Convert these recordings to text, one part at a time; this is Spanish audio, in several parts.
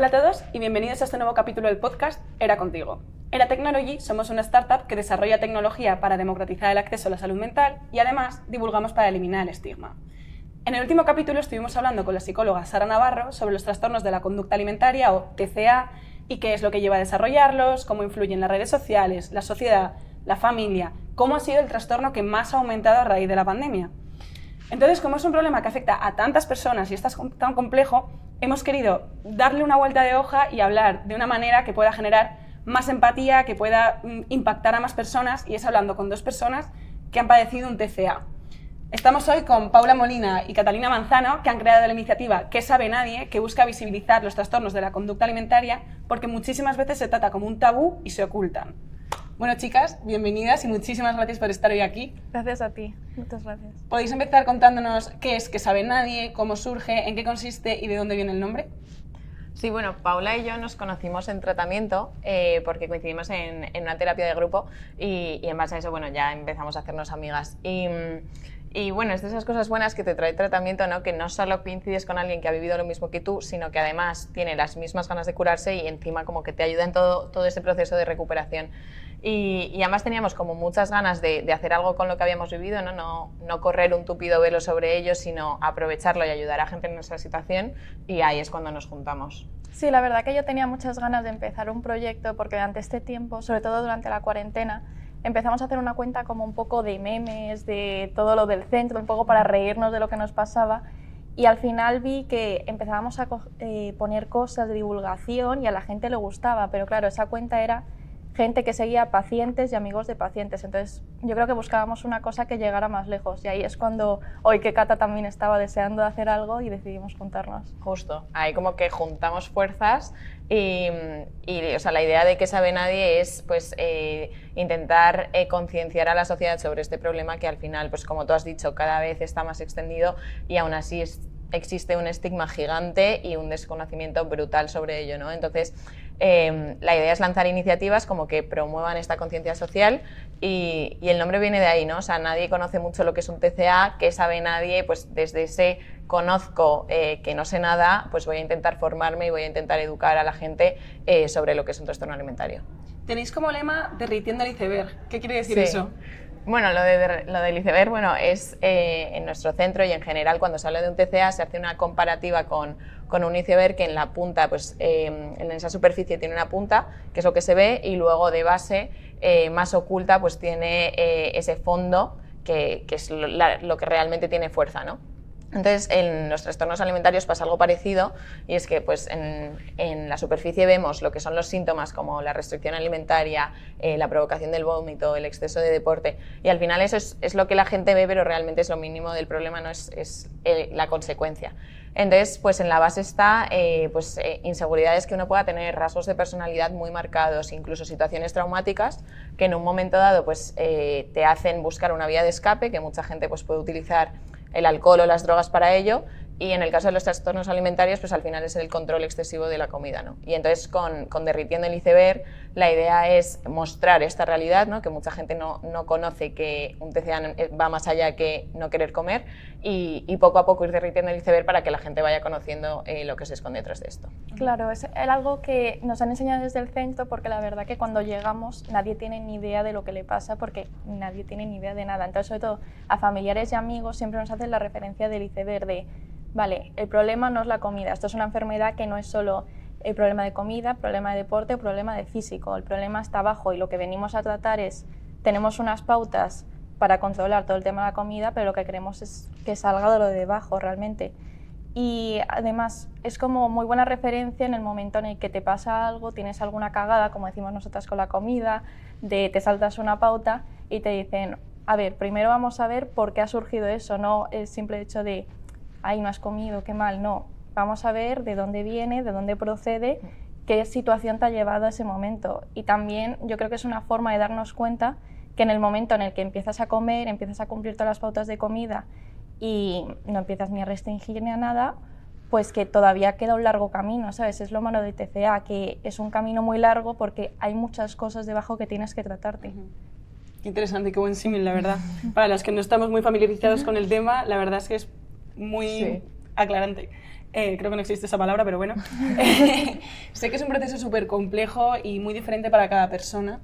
Hola a todos y bienvenidos a este nuevo capítulo del podcast Era Contigo. Era Technology somos una startup que desarrolla tecnología para democratizar el acceso a la salud mental y además divulgamos para eliminar el estigma. En el último capítulo estuvimos hablando con la psicóloga Sara Navarro sobre los trastornos de la conducta alimentaria o TCA y qué es lo que lleva a desarrollarlos, cómo influyen las redes sociales, la sociedad, la familia, cómo ha sido el trastorno que más ha aumentado a raíz de la pandemia. Entonces, como es un problema que afecta a tantas personas y es tan complejo, hemos querido darle una vuelta de hoja y hablar de una manera que pueda generar más empatía, que pueda mm, impactar a más personas, y es hablando con dos personas que han padecido un TCA. Estamos hoy con Paula Molina y Catalina Manzano, que han creado la iniciativa ¿Qué sabe nadie?, que busca visibilizar los trastornos de la conducta alimentaria, porque muchísimas veces se trata como un tabú y se ocultan. Bueno, chicas, bienvenidas y muchísimas gracias por estar hoy aquí. Gracias a ti, muchas gracias. ¿Podéis empezar contándonos qué es que sabe nadie, cómo surge, en qué consiste y de dónde viene el nombre? Sí, bueno, Paula y yo nos conocimos en tratamiento eh, porque coincidimos en, una terapia de grupo y, en base a eso, bueno, ya empezamos a hacernos amigas. Y, y bueno, es de esas cosas buenas que te trae tratamiento, ¿no? Que no solo coincides con alguien que ha vivido lo mismo que tú, sino que además tiene las mismas ganas de curarse y encima como que te ayuda en todo, todo ese proceso de recuperación. Y, además teníamos como muchas ganas de, hacer algo con lo que habíamos vivido, ¿no? ¿no? No, correr un tupido velo sobre ello, sino aprovecharlo y ayudar a gente en nuestra situación y ahí es cuando nos juntamos. Sí, la verdad que yo tenía muchas ganas de empezar un proyecto porque durante este tiempo, sobre todo durante la cuarentena, empezamos a hacer una cuenta como un poco de memes, de todo lo del centro, un poco para reírnos de lo que nos pasaba y al final vi que empezábamos a eh, poner cosas de divulgación y a la gente le gustaba, pero claro, esa cuenta era gente que seguía pacientes y amigos de pacientes. Entonces, yo creo que buscábamos una cosa que llegara más lejos. Y ahí es cuando hoy que Cata también estaba deseando hacer algo y decidimos juntarnos. Justo. Ahí como que juntamos fuerzas y, o sea, la idea de que sabe nadie es pues eh, intentar eh, concienciar a la sociedad sobre este problema que al final, pues como tú has dicho, cada vez está más extendido y aún así existe un estigma gigante y un desconocimiento brutal sobre ello, ¿no? Entonces, Em, la idea es lanzar iniciativas como que promuevan esta conciencia social y, el nombre viene de ahí, ¿no? O sea, nadie conoce mucho lo que es un TCA, que sabe nadie, pues desde ese conozco eh, que no sé nada, pues voy a intentar formarme y voy a intentar educar a la gente eh, sobre lo que es un trastorno alimentario. Tenéis como lema derritiendo el iceberg. ¿Qué quiere decir eso? Bueno, lo, de, lo del iceberg, bueno, es eh, en nuestro centro y en general cuando se habla de un TCA se hace una comparativa con con un iceberg que en la punta, pues em, en esa superficie tiene una punta, que es lo que se ve, y luego de base, eh, más oculta, pues tiene eh, ese fondo que, es lo, que realmente tiene fuerza, ¿no? Entonces, en los trastornos alimentarios pasa algo parecido y es que pues, en, la superficie vemos lo que son los síntomas como la restricción alimentaria, eh, la provocación del vómito, el exceso de deporte y al final eso es, lo que la gente ve pero realmente es lo mínimo del problema, no es, es la consecuencia. Entonces, pues en la base está eh, pues, eh, inseguridades que uno pueda tener, rasgos de personalidad muy marcados, incluso situaciones traumáticas que en un momento dado pues, eh, te hacen buscar una vía de escape, que mucha gente pues, puede utilizar el alcohol o las drogas para ello, y en el caso de los trastornos alimentarios, pues al final es el control excesivo de la comida. ¿no? Y entonces con, con Derritiendo el iceberg, la idea es mostrar esta realidad, ¿no? que mucha gente no, no, conoce que un TCA va más allá que no querer comer, y, y, poco a poco ir derritiendo el iceberg para que la gente vaya conociendo eh, lo que se esconde detrás de esto. Claro, es algo que nos han enseñado desde el centro, porque la verdad que cuando llegamos nadie tiene ni idea de lo que le pasa, porque nadie tiene ni idea de nada. Entonces, sobre todo a familiares y amigos siempre nos hacen la referencia del iceberg de vale, el problema no es la comida, esto es una enfermedad que no es solo el problema de comida, problema de deporte, problema de físico, el problema está abajo y lo que venimos a tratar es, tenemos unas pautas para controlar todo el tema de la comida, pero lo que queremos es que salga de lo de debajo realmente. Y además es como muy buena referencia en el momento en el que te pasa algo, tienes alguna cagada, como decimos nosotras con la comida, de te saltas una pauta y te dicen, a ver, primero vamos a ver por qué ha surgido eso, no el simple hecho de ay, no has comido, qué mal, no. Vamos a ver de dónde viene, de dónde procede, qué situación te ha llevado a ese momento. Y también yo creo que es una forma de darnos cuenta que en el momento en el que empiezas a comer, empiezas a cumplir todas las pautas de comida y no empiezas ni a restringir ni a nada, pues que todavía queda un largo camino, ¿sabes? Es lo malo de TCA, que es un camino muy largo porque hay muchas cosas debajo que tienes que tratarte. Qué interesante, qué buen símil, la verdad. Para los que no estamos muy familiarizados con el tema, la verdad es que es muy... aclarante. Eh, creo que no existe esa palabra, pero bueno. sé que es un proceso súper complejo y muy diferente para cada persona,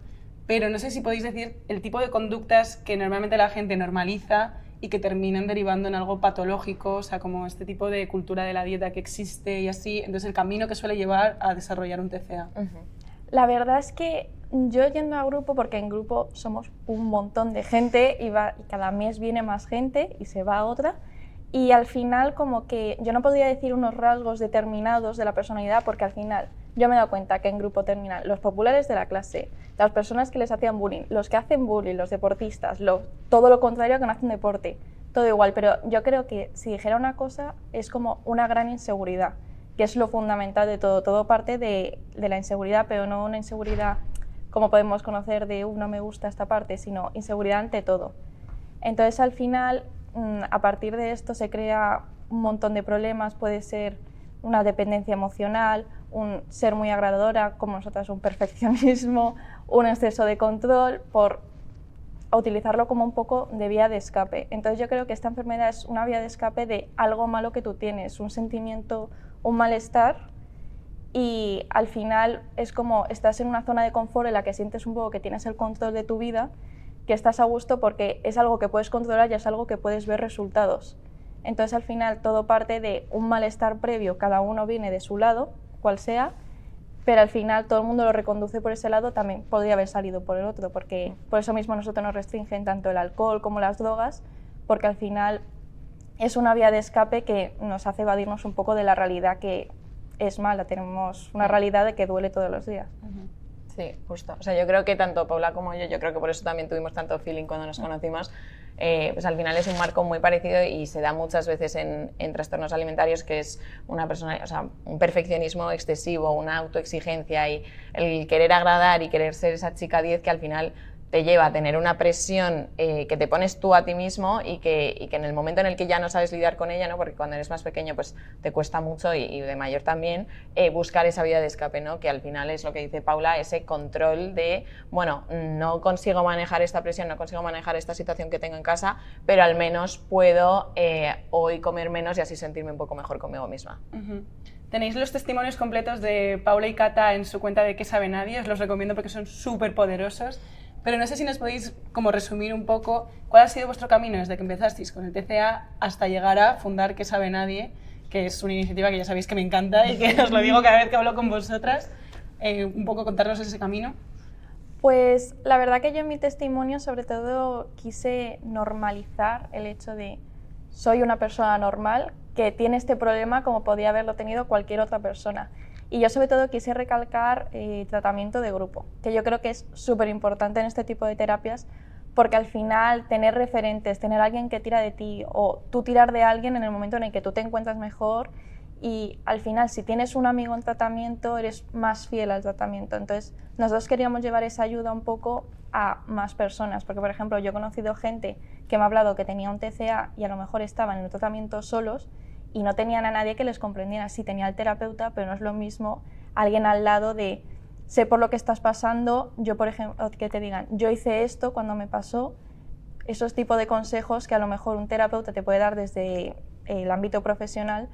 pero no sé si podéis decir el tipo de conductas que normalmente la gente normaliza y que terminan derivando en algo patológico, o sea, como este tipo de cultura de la dieta que existe y así, entonces el camino que suele llevar a desarrollar un TCA. La verdad es que yo yendo a grupo, porque en grupo somos un montón de gente y, va, y cada mes viene más gente y se va a otra, y al final como que yo no podría decir unos rasgos determinados de la personalidad porque al final yo me he dado cuenta que en grupo terminal los populares de la clase, las personas que les hacían bullying, los que hacen bullying, los deportistas, todo lo contrario que no hacen deporte, todo igual, pero yo creo que si dijera una cosa es como una gran inseguridad, que es lo fundamental de todo, todo parte de, la inseguridad, pero no una inseguridad como podemos conocer de, uh, no me gusta esta parte, sino inseguridad ante todo. Entonces al final a partir de esto se crea un montón de problemas, puede ser una dependencia emocional, un ser muy agradadora, como nosotras, un perfeccionismo, un exceso de control, por utilizarlo como un poco de vía de escape. Entonces yo creo que esta enfermedad es una vía de escape de algo malo que tú tienes, un sentimiento, un malestar y al final es como estás en una zona de confort en la que sientes un poco que tienes el control de tu vida que estás a gusto porque es algo que puedes controlar y es algo que puedes ver resultados. Entonces al final todo parte de un malestar previo, cada uno viene de su lado, cual sea, pero al final todo el mundo lo reconduce por ese lado, también podría haber salido por el otro, porque por eso mismo nosotros nos restringen tanto el alcohol como las drogas, porque al final es una vía de escape que nos hace evadirnos un poco de la realidad que es mala, tenemos una realidad de que duele todos los días. Sí, justo. O sea, yo creo que tanto Paula como yo, yo creo que por eso también tuvimos tanto feeling cuando nos conocimos, eh, pues al final es un marco muy parecido y se da muchas veces en, en, trastornos alimentarios, que es una persona, o sea, un perfeccionismo excesivo, una autoexigencia y el querer agradar y querer ser esa chica 10 que al final te lleva a tener una presión eh, que te pones tú a ti mismo y que, y que, en el momento en el que ya no sabes lidiar con ella, ¿no? porque cuando eres más pequeño pues te cuesta mucho y, de mayor también, eh, buscar esa vía de escape, ¿no? que al final es lo que dice Paula, ese control de, bueno, no consigo manejar esta presión, no consigo manejar esta situación que tengo en casa, pero al menos puedo eh, hoy comer menos y así sentirme un poco mejor conmigo misma. Tenéis los testimonios completos de Paula y Cata en su cuenta de Que sabe nadie, os los recomiendo porque son súper poderosos. Pero no sé si nos podéis como resumir un poco cuál ha sido vuestro camino desde que empezasteis con el TCA hasta llegar a fundar Que sabe nadie, que es una iniciativa que ya sabéis que me encanta y que os lo digo cada vez que hablo con vosotras. Eh, un poco contarnos ese camino. Pues la verdad que yo en mi testimonio sobre todo quise normalizar el hecho de soy una persona normal que tiene este problema como podía haberlo tenido cualquier otra persona. Y yo sobre todo quise recalcar eh, tratamiento de grupo, que yo creo que es súper importante en este tipo de terapias, porque al final tener referentes, tener alguien que tira de ti o tú tirar de alguien en el momento en el que tú te encuentras mejor y al final si tienes un amigo en tratamiento eres más fiel al tratamiento. Entonces nosotros queríamos llevar esa ayuda un poco a más personas, porque por ejemplo yo he conocido gente que me ha hablado que tenía un TCA y a lo mejor estaban en el tratamiento solos y no tenían a nadie que les comprendiera. Sí, tenía el terapeuta, pero no es lo mismo alguien al lado de sé por lo que estás pasando, yo por ejemplo, que te digan, yo hice esto cuando me pasó, esos tipos de consejos que a lo mejor un terapeuta te puede dar desde el ámbito profesional,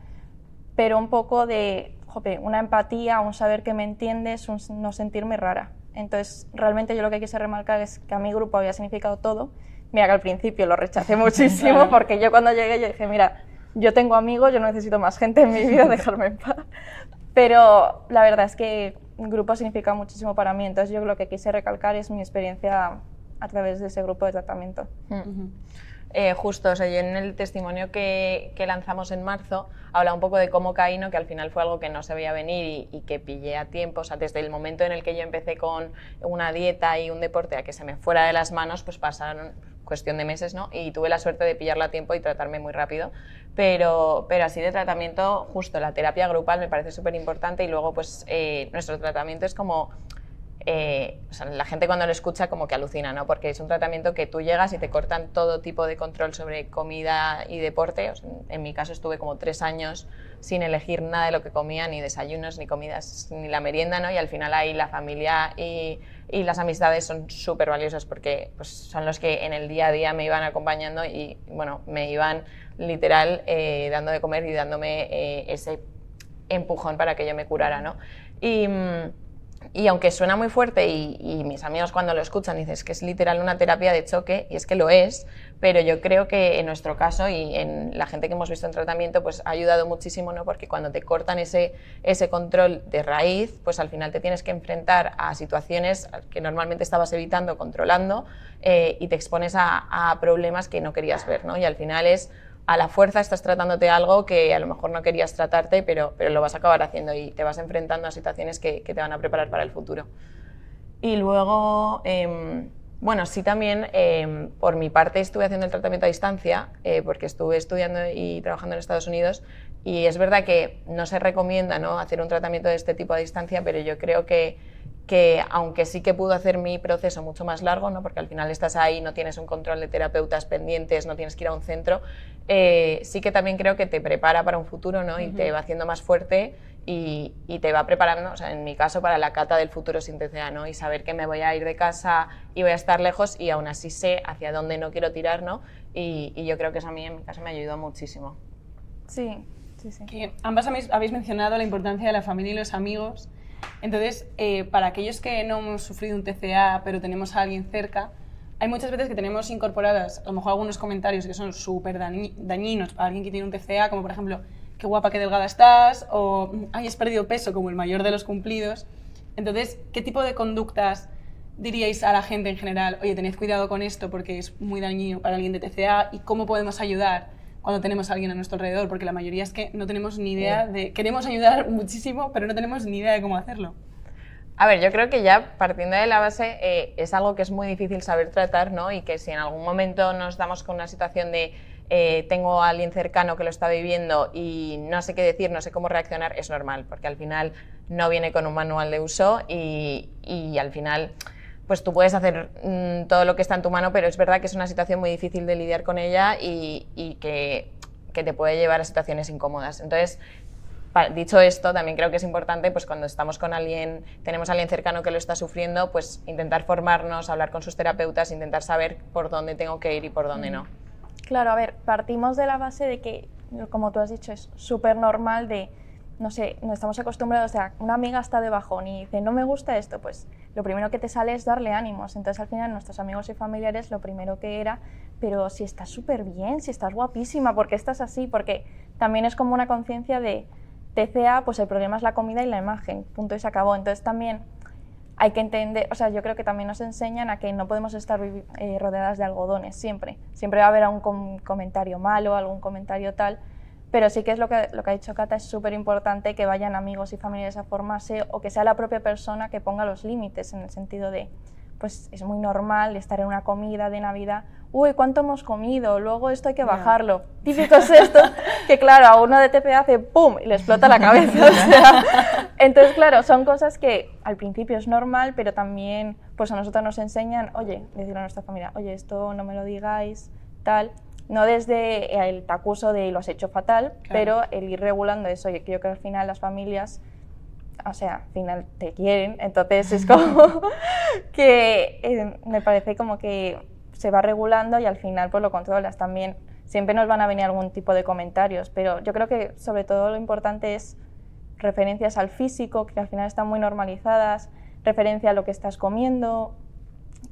pero un poco de una empatía, un saber que me entiendes, un no sentirme rara. Entonces, realmente yo lo que quise remarcar es que a mi grupo había significado todo. Mira que al principio lo rechacé muchísimo porque yo cuando llegué yo dije, mira, yo tengo amigos, yo no necesito más gente en mi vida, dejarme en paz. Pero la verdad es que un grupo significa muchísimo para mí, entonces yo lo que quise recalcar es mi experiencia a través de ese grupo de tratamiento. Mm. Eh, justo, o sea, yo en el testimonio que, que, lanzamos en marzo habla un poco de cómo caí, ¿no? que al final fue algo que no se veía venir y, y, que pillé a tiempo. O sea, desde el momento en el que yo empecé con una dieta y un deporte a que se me fuera de las manos, pues pasaron cuestión de meses, ¿no? Y tuve la suerte de pillarla a tiempo y tratarme muy rápido. Pero, pero así de tratamiento, justo la terapia grupal me parece súper importante y luego pues eh, nuestro tratamiento es como eh, la gente cuando lo escucha como que alucina, ¿no? Porque es un tratamiento que tú llegas y te cortan todo tipo de control sobre comida y deporte. en mi caso estuve como tres años sin elegir nada de lo que comía, ni desayunos, ni comidas, ni la merienda, ¿no? Y al final ahí la familia y, y las amistades son súper valiosas porque pues, son los que en el día a día me iban acompañando y, bueno, me iban literal eh, dando de comer y dándome eh, ese empujón para que yo me curara, ¿no? Y, mm, y aunque suena muy fuerte y, mis amigos cuando lo escuchan dicen que es literal una terapia de choque, y es que lo es, pero yo creo que en nuestro caso y en la gente que hemos visto en tratamiento, pues ha ayudado muchísimo, ¿no? Porque cuando te cortan ese, ese control de raíz, pues al final te tienes que enfrentar a situaciones que normalmente estabas evitando, controlando, eh, y te expones a, a problemas que no querías ver, ¿no? Y al final es a la fuerza estás tratándote algo que a lo mejor no querías tratarte, pero, pero lo vas a acabar haciendo y te vas enfrentando a situaciones que, que te van a preparar para el futuro. Y luego, em, bueno, sí también, em, por mi parte estuve haciendo el tratamiento a distancia, eh, porque estuve estudiando y trabajando en Estados Unidos, y es verdad que no se recomienda ¿no? hacer un tratamiento de este tipo a distancia, pero yo creo que que aunque sí que pudo hacer mi proceso mucho más largo, ¿no? porque al final estás ahí, no tienes un control de terapeutas pendientes, no tienes que ir a un centro, eh, sí que también creo que te prepara para un futuro ¿no? y te va haciendo más fuerte y, y, te va preparando, o sea, en mi caso, para la cata del futuro sin TCA, ¿no? y saber que me voy a ir de casa y voy a estar lejos y aún así sé hacia dónde no quiero tirar, ¿no? y, y yo creo que eso a mí en mi caso me ayudó muchísimo. Sí, sí, sí. Que ambas habéis mencionado la importancia de la familia y los amigos. Entonces, eh, para aquellos que no hemos sufrido un TCA, pero tenemos a alguien cerca, hay muchas veces que tenemos incorporadas, a lo mejor algunos comentarios que son súper dañinos para alguien que tiene un TCA, como por ejemplo, qué guapa, qué delgada estás, o ay, has perdido peso, como el mayor de los cumplidos. Entonces, ¿qué tipo de conductas diríais a la gente en general? Oye, tened cuidado con esto porque es muy dañino para alguien de TCA y cómo podemos ayudar cuando tenemos a alguien a nuestro alrededor, porque la mayoría es que no tenemos ni idea de... Queremos ayudar muchísimo, pero no tenemos ni idea de cómo hacerlo. A ver, yo creo que ya partiendo de la base eh, es algo que es muy difícil saber tratar, ¿no? Y que si en algún momento nos damos con una situación de eh, tengo a alguien cercano que lo está viviendo y no sé qué decir, no sé cómo reaccionar, es normal, porque al final no viene con un manual de uso y, y al final pues tú puedes hacer mm, todo lo que está en tu mano, pero es verdad que es una situación muy difícil de lidiar con ella y, que, te puede llevar a situaciones incómodas. Entonces, dicho esto, también creo que es importante, pues cuando estamos con alguien, tenemos alguien cercano que lo está sufriendo, pues intentar formarnos, hablar con sus terapeutas, intentar saber por dónde tengo que ir y por dónde no. Claro, a ver, partimos de la base de que, como tú has dicho, es súper normal de no sé, no estamos acostumbrados, o sea, una amiga está de bajón y dice, no me gusta esto, pues lo primero que te sale es darle ánimos. Entonces al final nuestros amigos y familiares lo primero que era, pero si estás súper bien, si estás guapísima, ¿por qué estás así? Porque también es como una conciencia de TCA, pues el problema es la comida y la imagen, punto y se acabó. Entonces también hay que entender, o sea, yo creo que también nos enseñan a que no podemos estar eh, rodeadas de algodones siempre. Siempre va a haber algún comentario malo, algún comentario tal, pero sí que es lo que, lo que ha dicho Cata, es súper importante que vayan amigos y familiares a formarse o que sea la propia persona que ponga los límites en el sentido de, pues es muy normal estar en una comida de Navidad, uy, ¿cuánto hemos comido? Luego esto hay que bajarlo. Típico es esto, que claro, a uno de TPA hace ¡pum! y le explota la cabeza. entonces, claro, son cosas que al principio es normal, pero también pues a nosotros nos enseñan, oye, decirle a nuestra familia, oye, esto no me lo digáis, tal no desde el tacuso de lo has hecho fatal, pero el ir regulando eso. Yo creo que al final las familias, o sea, al final te quieren, entonces es como que eh, me parece como que se va regulando y al final pues lo controlas también. Siempre nos van a venir algún tipo de comentarios, pero yo creo que sobre todo lo importante es referencias al físico, que al final están muy normalizadas, referencia a lo que estás comiendo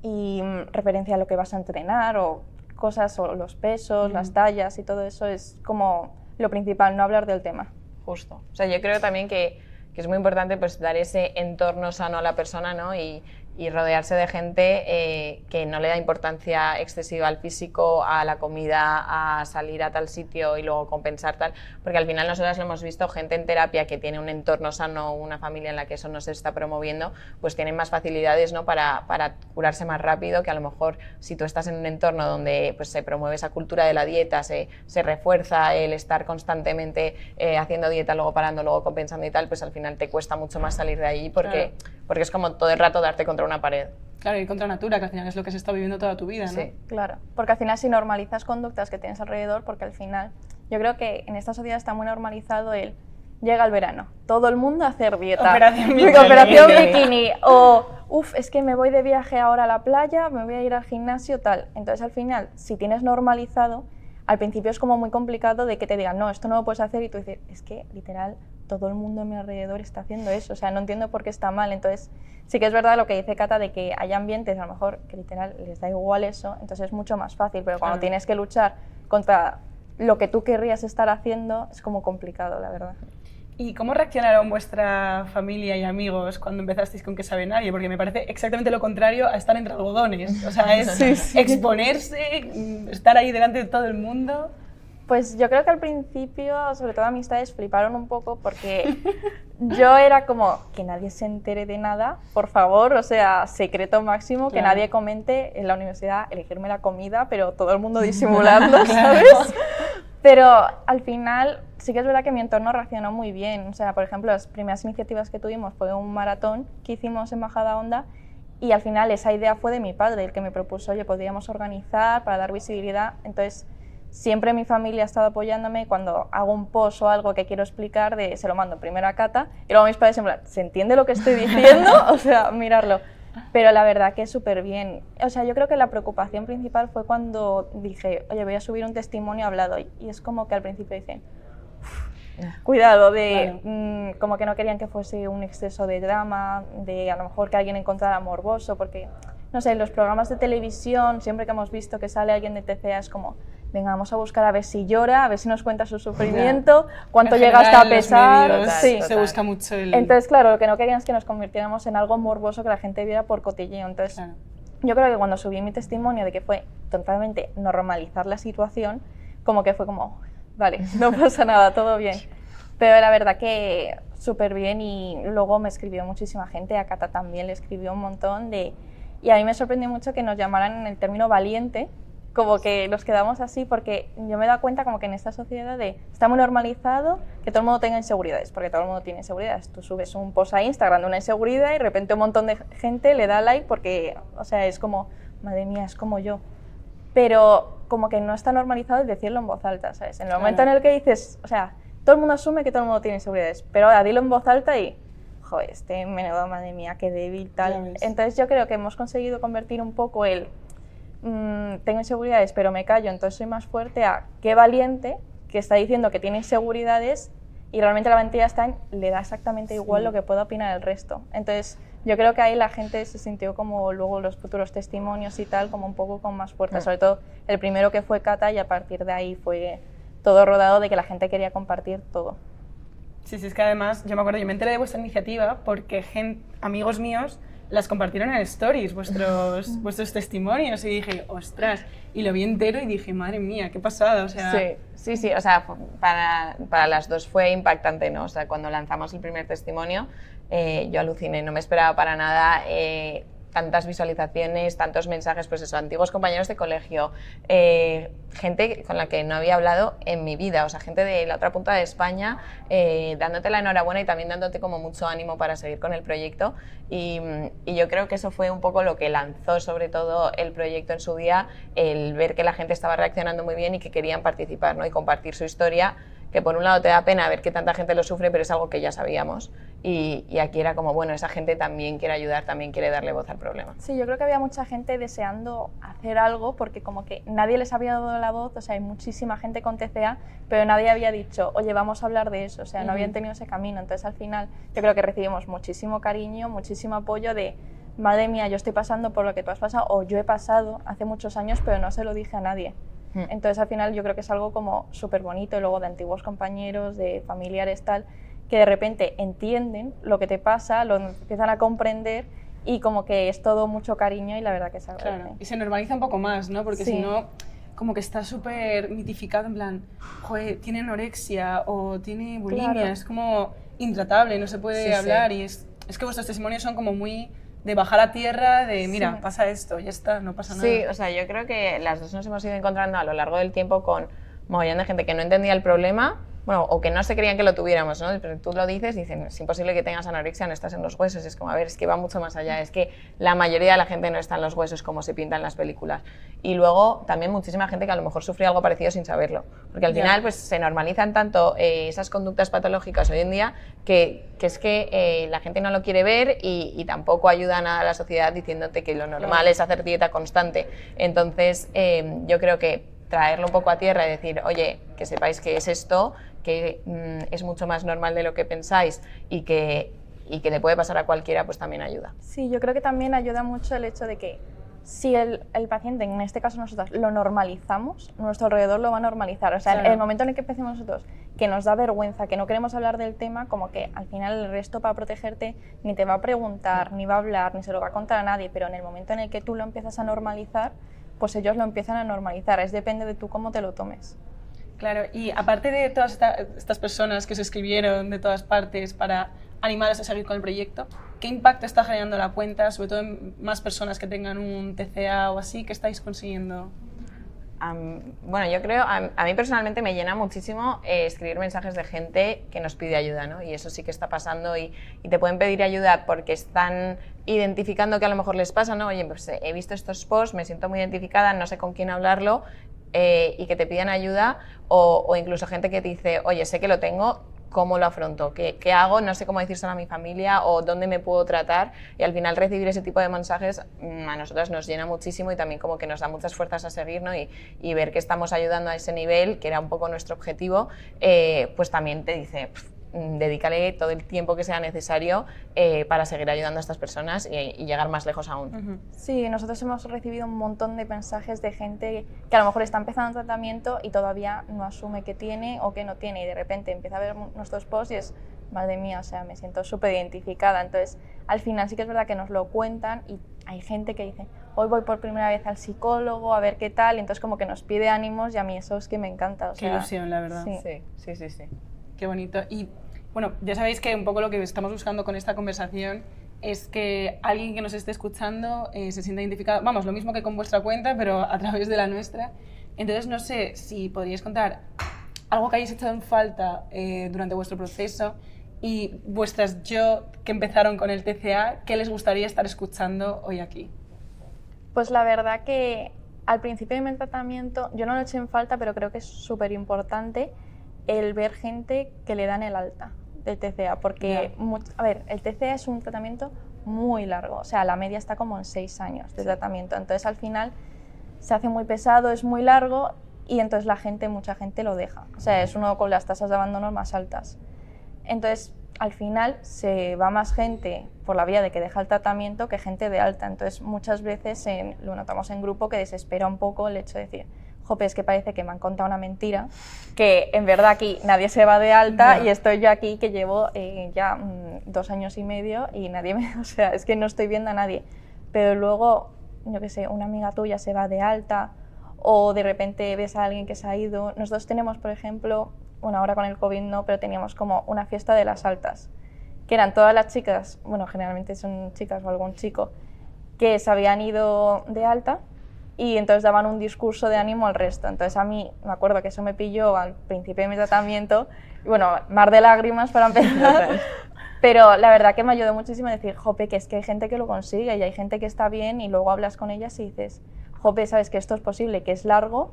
y mm, referencia a lo que vas a entrenar o cosas o los pesos, las tallas y todo eso es como lo principal, no hablar del tema. Justo. O sea, yo creo también que, que es muy importante pues dar ese entorno sano a la persona, ¿no? Y, y rodearse de gente eh, que no le da importancia excesiva al físico, a la comida, a salir a tal sitio y luego compensar tal, porque al final nosotros lo hemos visto, gente en terapia que tiene un entorno sano, una familia en la que eso no se está promoviendo, pues tienen más facilidades ¿no? para, para curarse más rápido que a lo mejor si tú estás en un entorno donde pues, se promueve esa cultura de la dieta, se, se refuerza el estar constantemente eh, haciendo dieta, luego parando, luego compensando y tal, pues al final te cuesta mucho más salir de ahí porque, porque es como todo el rato darte contra una pared. Claro, y contra natura, que al final es lo que se está viviendo toda tu vida, ¿no? Sí. Claro, porque al final si normalizas conductas que tienes alrededor, porque al final yo creo que en esta sociedad está muy normalizado el llega el verano, todo el mundo a hacer dieta. Operación bikini. Operación bikini. O, uff, es que me voy de viaje ahora a la playa, me voy a ir al gimnasio, tal. Entonces al final, si tienes normalizado, al principio es como muy complicado de que te digan, no, esto no lo puedes hacer y tú dices, es que literal todo el mundo a mi alrededor está haciendo eso, o sea, no entiendo por qué está mal. Entonces, sí que es verdad lo que dice Cata de que hay ambientes a lo mejor que literal les da igual eso, entonces es mucho más fácil, pero cuando Claro. tienes que luchar contra lo que tú querrías estar haciendo, es como complicado, la verdad. ¿Y cómo reaccionaron vuestra familia y amigos cuando empezasteis con Que sabe nadie? Porque me parece exactamente lo contrario a estar entre algodones. O sea, es Sí, sí. exponerse, estar ahí delante de todo el mundo. Pues yo creo que al principio, sobre todo amistades, fliparon un poco porque yo era como que nadie se entere de nada, por favor, o sea, secreto máximo, que nadie comente en la universidad elegirme la comida, pero todo el mundo disimularlo, ¿sabes? Pero al final sí que es verdad que mi entorno reaccionó muy bien. O sea, por ejemplo, las primeras iniciativas que tuvimos fue un maratón que hicimos en Bajada Onda y al final esa idea fue de mi padre, el que me propuso, oye, podríamos organizar para dar visibilidad. Entonces, siempre mi familia ha estado apoyándome cuando hago un post o algo que quiero explicar, de, se lo mando primero a Cata y luego mis padres en ¿se entiende lo que estoy diciendo? o sea, mirarlo. Pero la verdad que es súper bien. O sea, yo creo que la preocupación principal fue cuando dije, oye, voy a subir un testimonio hablado. Y es como que al principio dicen, cuidado de Claro. mm, como que no querían que fuese un exceso de drama, de a lo mejor que alguien encontrara morboso, porque no sé, en los programas de televisión, siempre que hemos visto que sale alguien de TCA es como, venga, vamos a buscar a ver si llora, a ver si nos cuenta su sufrimiento, cuánto En llega hasta a pesar. medios Total, sí. Se busca mucho el... Entonces, claro, lo que no querían es que nos convirtiéramos en algo morboso que la gente viera por cotilleo. Entonces, Claro. yo creo que cuando subí mi testimonio de que fue totalmente normalizar la situación, como que fue como, vale, no pasa nada, todo bien. Pero la verdad que súper bien y luego me escribió muchísima gente, a Cata también le escribió un montón de... Y a mí me sorprendió mucho que nos llamaran en el término valiente, como que nos quedamos así, porque yo me he dado cuenta como que en esta sociedad de, está muy normalizado que todo el mundo tenga inseguridades, porque todo el mundo tiene inseguridades. Tú subes un post a Instagram de una inseguridad y de repente un montón de gente le da like porque, o sea, es como, madre mía, es como yo. Pero como que no está normalizado el decirlo en voz alta, ¿sabes? En el momento en Claro. el que dices, o sea, todo el mundo asume que todo el mundo tiene inseguridades, pero ahora dilo en voz alta y, joder, este menudo, madre mía, qué débil, tal. Entonces yo creo que hemos conseguido convertir un poco el, mm, tengo inseguridades, pero me callo, entonces soy más fuerte, a qué valiente que está diciendo que tiene inseguridades y realmente la valentía está en, le da exactamente igual Sí. lo que pueda opinar el resto. Entonces yo creo que ahí la gente se sintió como luego los futuros testimonios y tal, como un poco con más fuerza, Mm. sobre todo el primero que fue Cata y a partir de ahí fue todo rodado de que la gente quería compartir todo. Sí, sí, es que además, yo me acuerdo, yo me enteré de vuestra iniciativa porque gen- amigos míos las compartieron en stories, vuestros, vuestros testimonios, y dije, ostras, y lo vi entero y dije, madre mía, qué pasada, o sea... Sí, sí, sí, o sea, para, para las dos fue impactante, ¿no? O sea, cuando lanzamos el primer testimonio, eh, yo aluciné, no me esperaba para nada eh, tantas visualizaciones, tantos mensajes, pues eso, antiguos compañeros de colegio, eh, gente con la que no había hablado en mi vida, o sea, gente de la otra punta de España, eh, dándote la enhorabuena y también dándote como mucho ánimo para seguir con el proyecto. Y, y yo creo que eso fue un poco lo que lanzó sobre todo el proyecto en su día, el ver que la gente estaba reaccionando muy bien y que querían participar ¿no? y compartir su historia, que por un lado te da pena ver que tanta gente lo sufre, pero es algo que ya sabíamos. Y, y aquí era como, bueno, esa gente también quiere ayudar, también quiere darle voz al problema. Sí, yo creo que había mucha gente deseando hacer algo porque como que nadie les había dado la voz, o sea, hay muchísima gente con TCA, pero nadie había dicho, oye, vamos a hablar de eso, o sea, no Ujú. habían tenido ese camino. Entonces al final yo creo que recibimos muchísimo cariño, muchísimo apoyo de, madre mía, yo estoy pasando por lo que tú has pasado, o yo he pasado hace muchos años, pero no se lo dije a nadie. Entonces al final yo creo que es algo como súper bonito y luego de antiguos compañeros, de familiares tal, que de repente entienden lo que te pasa, lo empiezan a comprender y como que es todo mucho cariño y la verdad que se agradece. Claro. Y se normaliza un poco más, ¿no? Porque Sí. si no, como que está súper mitificado, en plan, joder, tiene anorexia o tiene bulimia, Claro. es como intratable, no se puede Sí, sí. hablar. Y es, es que vuestros testimonios son como muy de bajar a tierra, de mira, Sí. pasa esto, ya está, no pasa nada. Sí, o sea, yo creo que las dos nos hemos ido encontrando a lo largo del tiempo con mogollón de gente que no entendía el problema, bueno, o que no se creían que lo tuviéramos, ¿no? Pero tú lo dices dicen, es imposible que tengas anorexia, no estás en los huesos. Es como, a ver, es que va mucho más allá. Es que la mayoría de la gente no está en los huesos como se pinta en las películas. Y luego también muchísima gente que a lo mejor sufrió algo parecido sin saberlo. Porque al final, pues se normalizan tanto eh, esas conductas patológicas hoy en día que, que es que eh, la gente no lo quiere ver y, y tampoco ayuda nada a la sociedad diciéndote que lo normal es hacer dieta constante. Entonces, eh, yo creo que traerlo un poco a tierra y decir, oye, que sepáis que es esto, que mm, es mucho más normal de lo que pensáis y que, y que le puede pasar a cualquiera, pues también ayuda. Sí, yo creo que también ayuda mucho el hecho de que si el, el paciente, en este caso nosotros, lo normalizamos, nuestro alrededor lo va a normalizar. O sea, Claro. en el momento en el que empecemos nosotros, que nos da vergüenza, que no queremos hablar del tema, como que al final el resto para protegerte ni te va a preguntar, ni va a hablar, ni se lo va a contar a nadie, pero en el momento en el que tú lo empiezas a normalizar, pues ellos lo empiezan a normalizar. Es depende de tú cómo te lo tomes. Claro, y aparte de todas esta- estas personas que se escribieron de todas partes para animaros a seguir con el proyecto, ¿qué impacto está generando la cuenta, sobre todo en más personas que tengan un TCA o así? ¿Qué estáis consiguiendo? Bueno, yo creo, a, a mí personalmente me llena muchísimo eh, escribir mensajes de gente que nos pide ayuda, ¿no? Y eso sí que está pasando y, y te pueden pedir ayuda porque están identificando que a lo mejor les pasa, ¿no? Oye, pues eh, he visto estos posts, me siento muy identificada, no sé con quién hablarlo eh, y que te pidan ayuda o, incluso gente que te dice, oye, sé que lo tengo, ¿cómo lo afronto? ¿Qué, qué hago? No sé cómo decírselo a mi familia o dónde me puedo tratar y al final recibir ese tipo de mensajes mm, a nosotras nos llena muchísimo y también como que nos da muchas fuerzas a seguir ¿no? y, y ver que estamos ayudando a ese nivel, que era un poco nuestro objetivo, eh, pues también te dice, "Pf, mm, dedícale todo el tiempo que sea necesario eh, para seguir ayudando a estas personas y, y llegar más lejos aún. Sí, nosotros hemos recibido un montón de mensajes de gente que a lo mejor está empezando un tratamiento y todavía no asume que tiene o que no tiene y de repente empieza a ver nuestros posts y es, madre mía, o sea, me siento súper identificada. Entonces, al final sí que es verdad que nos lo cuentan y hay gente que dice, hoy voy por primera vez al psicólogo a ver qué tal y entonces como que nos pide ánimos y a mí eso es que me encanta. O Qué sea, ilusión, la verdad. sí. Sí, sí, sí, sí. Qué bonito. Y bueno, ya sabéis que un poco lo que estamos buscando con esta conversación es que alguien que nos esté escuchando eh, se sienta identificado, vamos, lo mismo que con vuestra cuenta, pero a través de la nuestra. Entonces, no sé si podríais contar algo que hayáis echado en falta eh, durante vuestro proceso y vuestras yo que empezaron con el TCA, ¿qué les gustaría estar escuchando hoy aquí? Pues la verdad que al principio de mi tratamiento, yo no lo eché en falta, pero creo que es súper importante el ver gente que le dan el alta del TCA, porque, much- a ver, el TCA es un tratamiento muy largo, o sea, la media está como en seis años de tratamiento, entonces al final se hace muy pesado, es muy largo y entonces la gente, mucha gente lo deja, o sea, es uno con las tasas de abandono más altas. Entonces, al final se va más gente por la vía de que deja el tratamiento que gente de alta. Entonces, muchas veces en- lo notamos en grupo que desespera un poco el hecho de decir, jope, es que parece que me han contado una mentira, que en verdad aquí nadie se va de alta y estoy yo aquí que llevo eh, ya mm, dos años y medio y nadie me, o sea, es que no estoy viendo a nadie. Pero luego, yo qué sé, una amiga tuya se va de alta o de repente ves a alguien que se ha ido. Nosotros tenemos, por ejemplo, bueno, ahora con el COVID no, pero teníamos como una fiesta de las altas, que eran todas las chicas, bueno, generalmente son chicas o algún chico, que se habían ido de alta y entonces daban un discurso de ánimo al resto. Entonces a mí me acuerdo que eso me pilló al principio de mi tratamiento, y bueno, mar de lágrimas para empezar. Pero la verdad que me ayudó muchísimo a decir, jope, que es que hay gente que lo consigue y hay gente que está bien y luego hablas con ellas y dices, jope, sabes que esto es posible, que es largo,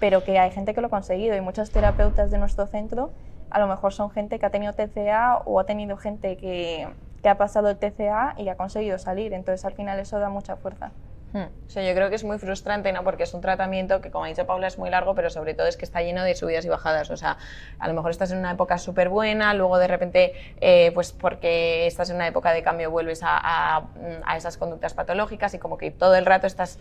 pero que hay gente que lo ha conseguido y muchos terapeutas de nuestro centro a lo mejor son gente que ha tenido TCA o ha tenido gente que, que ha pasado el TCA y ha conseguido salir. Entonces al final eso da mucha fuerza. Hmm. O sea, yo creo que es muy frustrante, ¿no? Porque es un tratamiento que, como ha dicho Paula, es muy largo, pero sobre todo es que está lleno de subidas y bajadas. O sea, a lo mejor estás en una época súper buena, luego de repente, eh, pues porque estás en una época de cambio, vuelves a, a- a esas conductas patológicas y como que todo el rato estás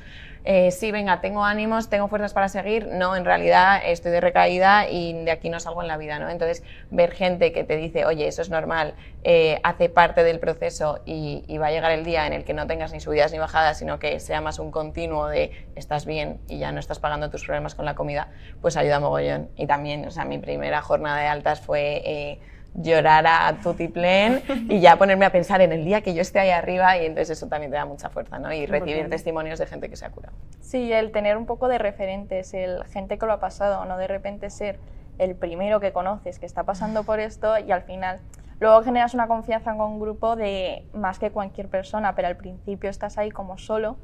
eh, sí, venga, tengo ánimos, tengo fuerzas para seguir, no, en realidad estoy de recaída y de aquí no salgo en la vida, ¿no? Entonces, ver gente que te dice, oye, eso es normal, eh, hace parte del proceso y, va a llegar el día en el que no tengas ni subidas ni bajadas, sino que sea más un continuo de estás bien y ya no estás pagando tus problemas con la comida, pues ayuda mogollón. Y también, o sea, mi primera jornada de altas fue... Eh, llorar a tutiplén y ya ponerme a pensar en el día que yo esté ahí arriba y entonces eso también te da mucha fuerza, ¿no? Y recibir testimonios de gente que se ha curado. Sí, el tener un poco de referentes, el gente que lo ha pasado, no de repente ser el primero que conoces que está pasando por esto y al final luego generas una confianza con un grupo de más que cualquier persona, pero al principio estás ahí como solo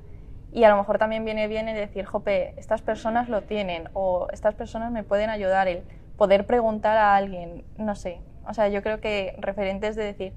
y a lo mejor también viene bien el decir, jope, estas personas lo tienen o estas personas me pueden ayudar, el poder preguntar a alguien, no sé, o sea, yo creo que referentes de decir,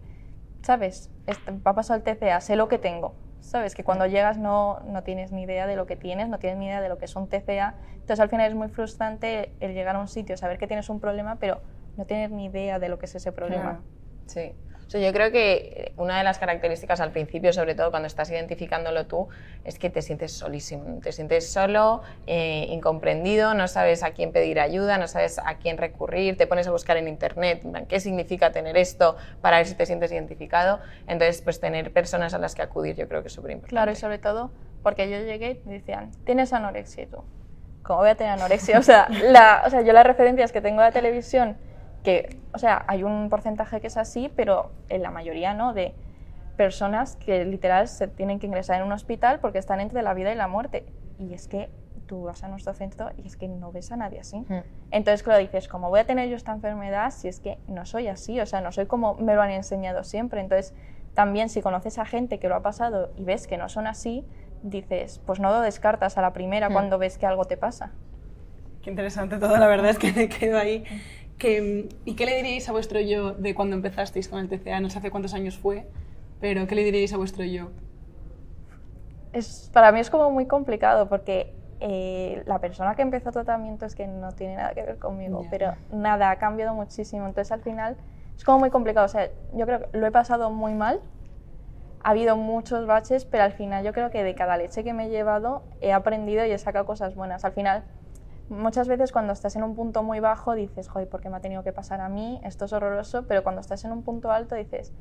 ¿sabes? Va a pasar el TCA, sé lo que tengo. ¿Sabes? Que cuando llegas no, no tienes ni idea de lo que tienes, no tienes ni idea de lo que es un TCA. Entonces al final es muy frustrante el llegar a un sitio, saber que tienes un problema, pero no tener ni idea de lo que es ese problema. Sí yo creo que una de las características al principio, sobre todo cuando estás identificándolo tú, es que te sientes solísimo, te sientes solo, eh, incomprendido, no sabes a quién pedir ayuda, no sabes a quién recurrir, te pones a buscar en internet qué significa tener esto para ver si te sientes identificado. Entonces, pues tener personas a las que acudir yo creo que es súper importante. Claro, y sobre todo porque yo llegué y decían, ¿tienes anorexia tú? ¿Cómo voy a tener anorexia? O sea, la, o sea, yo las referencias que tengo de la televisión que, o sea, hay un porcentaje que es así, pero en la mayoría no, de personas que literal se tienen que ingresar en un hospital porque están entre la vida y la muerte. Y es que tú vas a nuestro centro y es que no ves a nadie así. Hmm. Entonces, claro, dices, ¿cómo voy a tener yo esta enfermedad si es que no soy así? O sea, no soy como me lo han enseñado siempre. Entonces, también si conoces a gente que lo ha pasado y ves que no son así, dices, pues no lo descartas a la primera hmm. cuando ves que algo te pasa. Qué interesante todo, la verdad es que me quedo ahí ¿Y qué le diríais a vuestro yo de cuando empezasteis con el TCA? No sé hace cuántos años fue, pero ¿qué le diríais a vuestro yo? Es, para mí es como muy complicado porque eh, la persona que empezó tratamiento es que no tiene nada que ver conmigo, pero nada, ha cambiado muchísimo. Entonces al final es como muy complicado. O sea, yo creo que lo he pasado muy mal, ha habido muchos baches, pero al final yo creo que de cada leche que me he llevado he aprendido y he sacado cosas buenas. Al final muchas veces cuando estás en un punto muy bajo dices, joder, ¿por qué me ha tenido que pasar a mí? Esto es horroroso, pero cuando estás en un punto alto dices,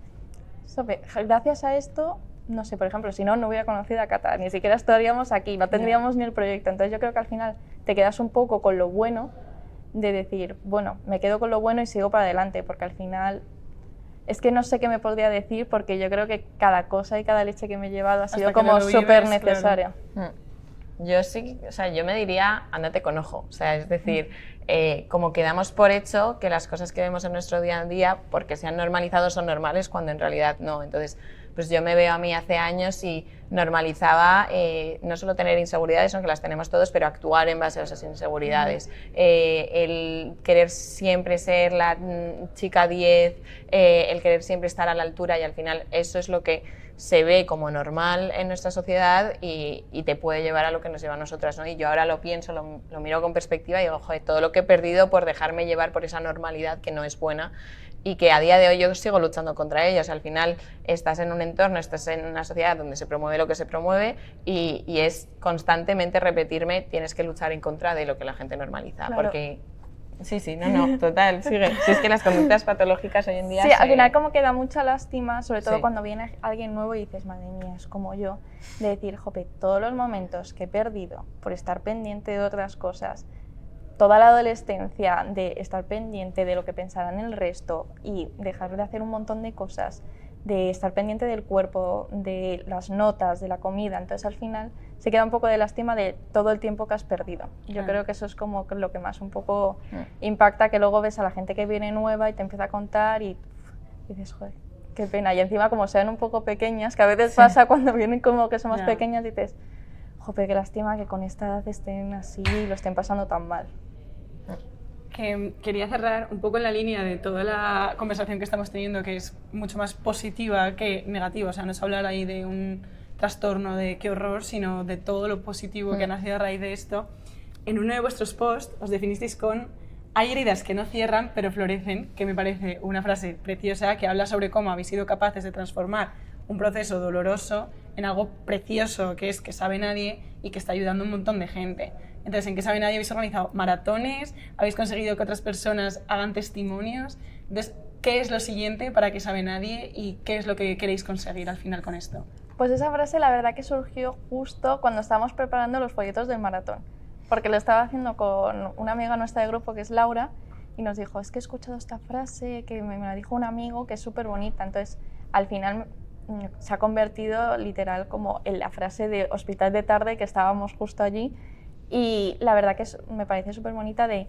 gracias a esto, no sé, por ejemplo, si no, no hubiera conocido a Cata, ni siquiera estaríamos aquí, no tendríamos ni el proyecto. Entonces yo creo que al final te quedas un poco con lo bueno de decir, bueno, me quedo con lo bueno y sigo para adelante, porque al final es que no sé qué me podría decir porque yo creo que cada cosa y cada leche que me he llevado ha sido como súper necesaria. Mm. Yo sí, o sea, yo me diría, ándate con ojo. O sea, es decir, eh, como quedamos por hecho que las cosas que vemos en nuestro día a día, porque se han normalizado, son normales, cuando en realidad no. Entonces, pues yo me veo a mí hace años y normalizaba eh, no solo tener inseguridades, sino que las tenemos todos, pero actuar en base a esas inseguridades. Eh, el querer siempre ser la mm, chica 10, el querer siempre estar a la altura y al final eso es lo que se ve como normal en nuestra sociedad y, te puede llevar a lo que nos lleva a nosotras. ¿no? Y yo ahora lo pienso, lo, miro con perspectiva y digo, joder, todo lo que he perdido por dejarme llevar por esa normalidad que no es buena y que a día de hoy yo sigo luchando contra ellos. Al final estás en un entorno, estás en una sociedad donde se promueve lo que se promueve y, es constantemente repetirme, tienes que luchar en contra de lo que la gente normaliza, porque Sí, sí, no, no, total, sigue. Si es que las conductas patológicas hoy en día... Sí, al final como que da mucha lástima, sobre todo cuando viene alguien nuevo y dices, madre mía, es como yo, de decir, jope, todos los momentos que he perdido por estar pendiente de otras cosas, toda la adolescencia de estar pendiente de lo que pensarán el resto y dejar de hacer un montón de cosas, de estar pendiente del cuerpo, de las notas, de la comida, entonces al final se queda un poco de lástima de todo el tiempo que has perdido. Yo creo que eso es como lo que más un poco mm. impacta, que luego ves a la gente que viene nueva y te empieza a contar y, dices, joder, qué pena. Y encima como sean un poco pequeñas, que a veces pasa cuando vienen como que somos pequeñas, dices, joder, qué lástima que con esta edad estén así y lo estén pasando tan mal. Que quería cerrar un poco en la línea de toda la conversación que estamos teniendo, que es mucho más positiva que negativa. O sea, no es hablar ahí de un trastorno de qué horror, sino de todo lo positivo que ha mm. nacido a raíz de esto. En uno de vuestros posts os definisteis con hay heridas que no cierran pero florecen, que me parece una frase preciosa que habla sobre cómo habéis sido capaces de transformar un proceso doloroso en algo precioso que es que sabe nadie y que está ayudando a un montón de gente. Entonces, en que sabe nadie habéis organizado maratones, habéis conseguido que otras personas hagan testimonios. Entonces, ¿qué es lo siguiente para que sabe nadie y qué es lo que queréis conseguir al final con esto? Pues esa frase la verdad que surgió justo cuando estábamos preparando los folletos del maratón, porque lo estaba haciendo con una amiga nuestra de grupo que es Laura y nos dijo, es que he escuchado esta frase que me, me la dijo un amigo que es súper bonita, entonces al final mm, se ha convertido literal como en la frase de hospital de tarde que estábamos justo allí y la verdad que me parece súper bonita de,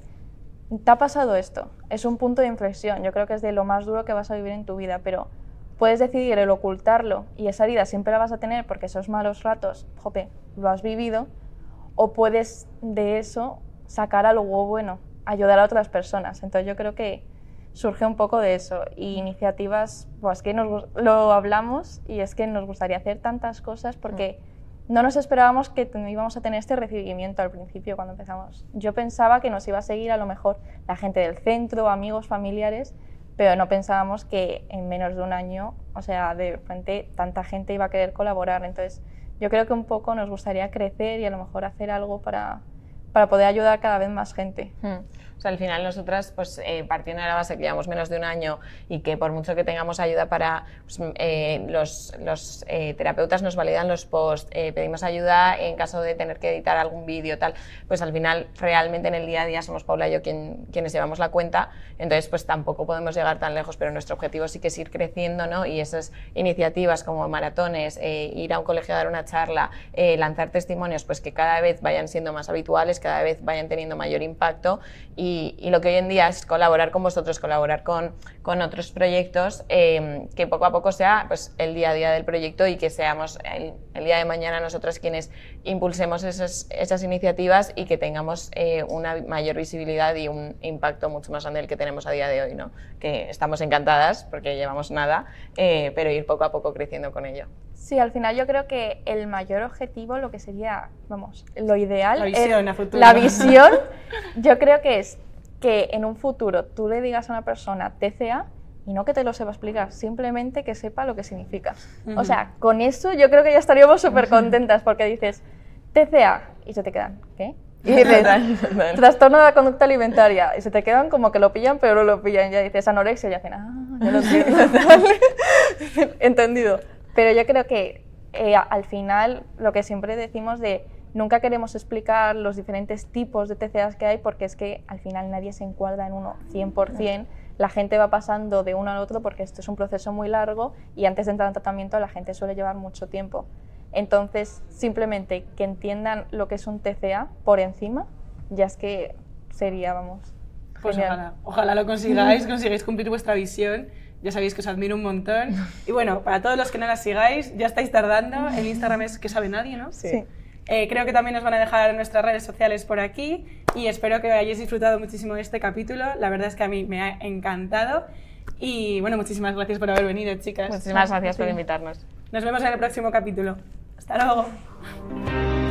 te ha pasado esto, es un punto de inflexión, yo creo que es de lo más duro que vas a vivir en tu vida, pero puedes decidir el ocultarlo y esa herida siempre la vas a tener porque esos malos ratos, jope, lo has vivido, o puedes de eso sacar algo bueno, ayudar a otras personas. Entonces yo creo que surge un poco de eso y iniciativas, pues que nos, lo hablamos y es que nos gustaría hacer tantas cosas porque no nos esperábamos que íbamos a tener este recibimiento al principio cuando empezamos. Yo pensaba que nos iba a seguir a lo mejor la gente del centro, amigos, familiares, pero no pensábamos que en menos de un año, o sea, de repente tanta gente iba a querer colaborar. Entonces, yo creo que un poco nos gustaría crecer y a lo mejor hacer algo para, para poder ayudar cada vez más gente. Hmm. O sea, al final nosotras, pues eh, partiendo de la base que llevamos menos de un año y que por mucho que tengamos ayuda para, pues, m- eh, los, los, eh, terapeutas nos validan los posts, pedimos ayuda en caso de tener que editar algún vídeo, tal, pues al final realmente en el día a día somos Paula y yo quien, quienes llevamos la cuenta, entonces pues tampoco podemos llegar tan lejos, pero nuestro objetivo sí que es ir creciendo, ¿no? Y esas iniciativas como maratones, ir a un colegio a dar una charla, lanzar testimonios, pues que cada vez vayan siendo más habituales, cada vez vayan teniendo mayor impacto y lo que hoy en día es colaborar con vosotros, colaborar con, con otros proyectos, eh, que poco a poco sea pues, el día a día del proyecto y que seamos el, día de mañana nosotros quienes impulsemos esas, esas iniciativas y que tengamos eh, una mayor visibilidad y un impacto mucho más grande del que tenemos a día de hoy, ¿no? que estamos encantadas porque llevamos nada, eh, pero ir poco a poco creciendo con ello. Sí, al final yo creo que el mayor objetivo, lo que sería, vamos, lo ideal, La visión el- la visión, yo creo que es que en un futuro tú le digas a una persona TCA y no que te lo sepa explicar, simplemente que sepa lo que significa. O sea, con eso yo creo que ya estaríamos súper contentas porque dices TCA y se te quedan, ¿qué? Y dices, trastorno de la conducta alimentaria y se te quedan como que lo pillan pero no lo pillan. Ya dices anorexia y hacen, ah, ya lo entiendo. Entendido. Pero yo creo que eh, al final lo que siempre decimos de nunca queremos explicar los diferentes tipos de TCAs que hay porque es que al final nadie se encuadra en uno 100%. La gente va pasando de uno al otro porque esto es un proceso muy largo y antes de entrar en tratamiento la gente suele llevar mucho tiempo. Entonces, simplemente que entiendan lo que es un TCA por encima, ya es que sería, vamos. Pues genial. ojalá, ojalá lo consigáis, consigáis cumplir vuestra visión. Ya sabéis que os admiro un montón. Y bueno, para todos los que no la sigáis, ya estáis tardando. En Instagram es que sabe nadie, ¿no? Sí. Eh, creo que también nos van a dejar nuestras redes sociales por aquí y espero que hayáis disfrutado muchísimo de este capítulo. La verdad es que a mí me ha encantado y bueno, muchísimas gracias por haber venido, chicas. Muchísimas gracias por Sí. invitarnos. Nos vemos en el próximo capítulo. Hasta luego.